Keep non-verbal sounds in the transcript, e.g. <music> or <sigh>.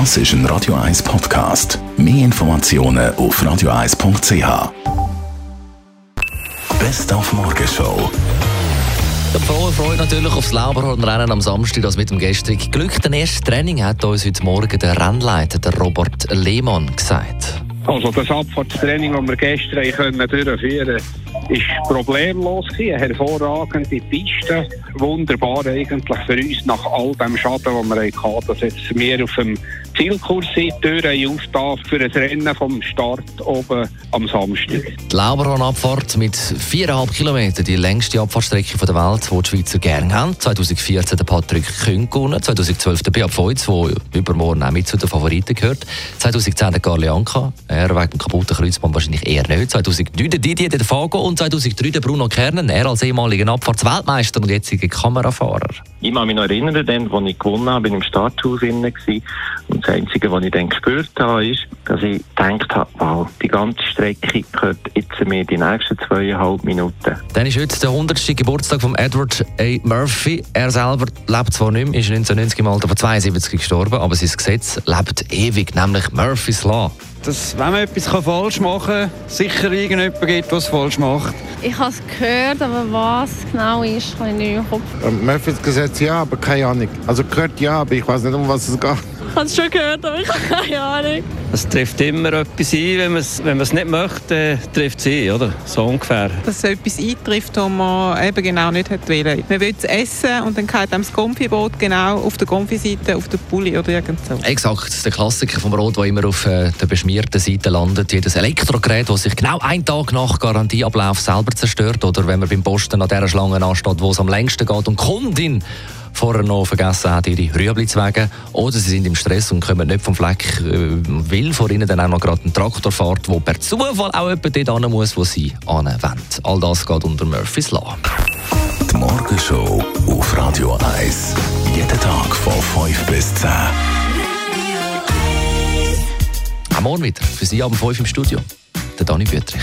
Das ist ein Radio 1 Podcast. Mehr Informationen auf radio1.ch. Best auf Morgenshow. Der frohe Freude natürlich aufs Lauberhornrennen am Samstag, das mit dem gestrigen Glück. Das erste Training hat uns heute Morgen der Rennleiter, der Robert Lehmann, gesagt. Also das Abfahrtstraining, das wir gestern können durchführen konnten, ist problemlos gewesen. Eine hervorragende Piste. Wunderbar eigentlich für uns nach all dem Schaden, den wir hatten, dass jetzt wir auf dem Zielkurs sind, Türen aufgetan für ein Rennen vom Start oben am Samstag. Die Lauberhornabfahrt mit 4,5 Kilometern, die längste Abfahrtstrecke der Welt, die die Schweizer gerne haben. 2014 der Patrick Kühn gewonnen, 2012 der Beat Feutz, der übermorgen auch mit zu den Favoriten gehört. 2010 der Carli Anka, er wegen dem kaputten Kreuzband wahrscheinlich eher nicht. 2009 der Didier der Fago und 2003 der Bruno Kernen, er als ehemaliger Abfahrtsweltmeister und jetziger Kamerafahrer. Ich kann mich noch erinnern, dann, als ich gewonnen habe, bin ich im Starthaus innen und das Einzige, was ich dann gespürt habe, ist, dass ich gedacht habe, wow, die ganze Strecke gehört jetzt mir die nächsten zweieinhalb Minuten. Dann ist heute der 100. Geburtstag von Edward A. Murphy. Er selber lebt zwar nicht mehr, ist 1990 im Alter von 72 gestorben, aber sein Gesetz lebt ewig, nämlich Murphy's Law dass, wenn man etwas falsch machen kann, sicher irgendjemand gibt, was falsch macht. Ich habe es gehört, aber was genau ist, kann ich nicht im Kopf. Ähm, Murphys Gesetz ja, aber keine Ahnung. Also gehört ja, aber ich weiß nicht, um was es geht. Ich habe es schon gehört, aber ich <laughs> habe keine Ahnung. Es trifft immer etwas ein, wenn man es, wenn man es nicht möchte, trifft es ein, oder? So ungefähr. Dass etwas eintrifft, was man eben genau nicht wollte. Man will es essen und dann geht das Konfiboot genau auf der Konfiseite, auf der Pulli oder irgend so. Exakt, der Klassiker vom Rot, der immer auf äh, der beschmierten Seite landet. Jedes Elektrogerät, das sich genau einen Tag nach Garantieablauf selber zerstört oder wenn man beim Posten an dieser Schlange ansteht, wo es am längsten geht und Kundin vorher noch vergessen hat, ihre Rüebli zu wägen. Oder sie sind im Stress und kommen nicht vom Fleck, äh, weil vor ihnen dann auch noch gerade ein Traktor fährt, der per Zufall auch jemand dort hin muss, wo sie anwenden. All das geht unter Murphy's Law. Die Morgenshow auf Radio 1. Jeden Tag von 5 bis 10. Am Morgen wieder. Für Sie ab 5 im Studio. Der Dani Bütrich.